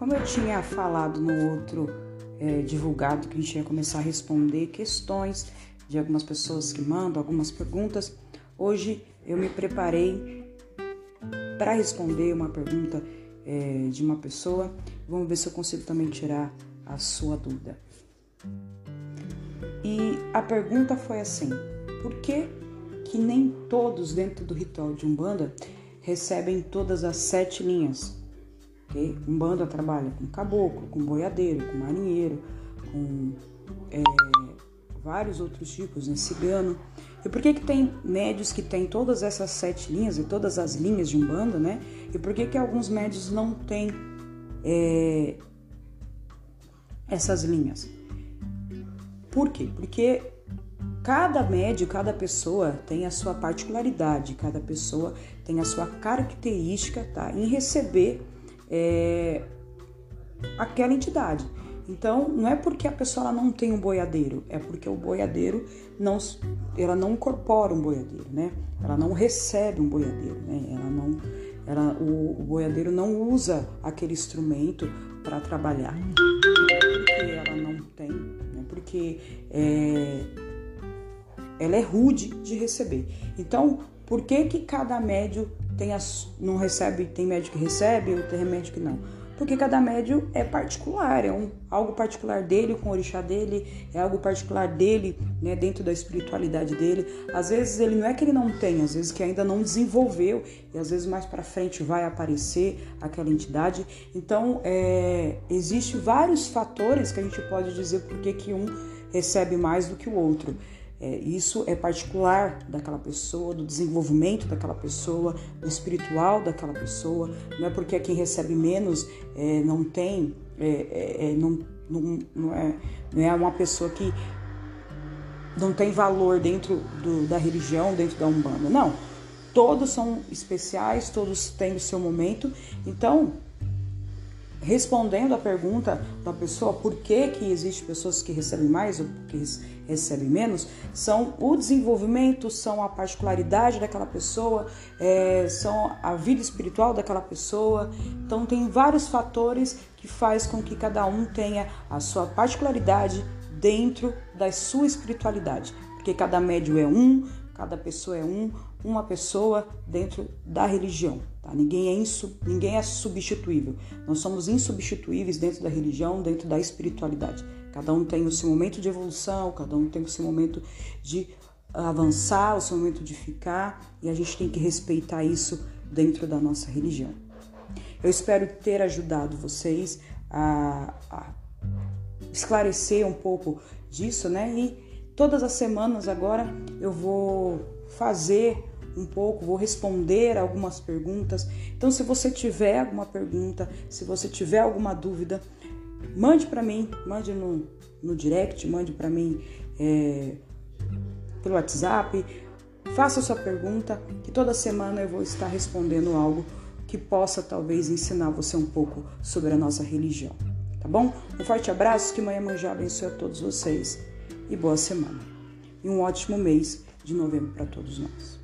Como eu tinha falado no outro é, divulgado que a gente ia começar a responder questões de algumas pessoas que mandam algumas perguntas, hoje eu me preparei para responder uma pergunta é, de uma pessoa. Vamos ver se eu consigo também tirar a sua dúvida. E a pergunta foi assim: por que, que nem todos dentro do ritual de Umbanda recebem todas as sete linhas? Okay? Umbanda trabalha com caboclo, com boiadeiro, com marinheiro, com é, vários outros tipos, né? cigano. E por que, que tem médios que têm todas essas sete linhas e todas as linhas de Umbanda, né? E por que, que alguns médios não têm é, essas linhas? Por quê? Porque cada médio, cada pessoa tem a sua particularidade, cada pessoa tem a sua característica tá? em receber é, aquela entidade. Então, não é porque a pessoa não tem um boiadeiro, é porque o boiadeiro não, ela não incorpora um boiadeiro, né? Ela não recebe um boiadeiro, né? Ela não, ela, o, o boiadeiro não usa aquele instrumento para trabalhar. É porque ela não tem, né? Porque é, ela é rude de receber. Então, por que que cada médio tem as, não recebe, tem médio que recebe, ou tem médio que não? porque cada médio é particular, é um, algo particular dele com o orixá dele, é algo particular dele, né, dentro da espiritualidade dele. Às vezes ele não é que ele não tem, às vezes que ainda não desenvolveu e às vezes mais para frente vai aparecer aquela entidade. Então, é, existe vários fatores que a gente pode dizer porque que um recebe mais do que o outro. É, isso é particular daquela pessoa, do desenvolvimento daquela pessoa, do espiritual daquela pessoa. Não é porque quem recebe menos é, não tem, é, é, é, não, não, não, é, não é uma pessoa que não tem valor dentro do, da religião, dentro da Umbanda. Não. Todos são especiais, todos têm o seu momento. Então, respondendo a pergunta da pessoa por que, que existe pessoas que recebem mais ou que recebem menos, são o desenvolvimento, são a particularidade daquela pessoa, é, são a vida espiritual daquela pessoa. Então tem vários fatores que faz com que cada um tenha a sua particularidade dentro da sua espiritualidade. Porque cada médio é um, cada pessoa é um, uma pessoa dentro da religião. Tá? Ninguém, é insu, ninguém é substituível. Nós somos insubstituíveis dentro da religião, dentro da espiritualidade. Cada um tem o seu momento de evolução, cada um tem o seu momento de avançar, o seu momento de ficar, e a gente tem que respeitar isso dentro da nossa religião. Eu espero ter ajudado vocês a, a esclarecer um pouco disso, né? E todas as semanas agora eu vou fazer um pouco, vou responder algumas perguntas. Então, se você tiver alguma pergunta, se você tiver alguma dúvida, mande para mim, mande no, no direct, mande para mim é, pelo WhatsApp, faça sua pergunta, que toda semana eu vou estar respondendo algo que possa talvez ensinar você um pouco sobre a nossa religião. Tá bom? Um forte abraço, que Mãe Manjá abençoe a todos vocês e boa semana. E um ótimo mês de novembro para todos nós.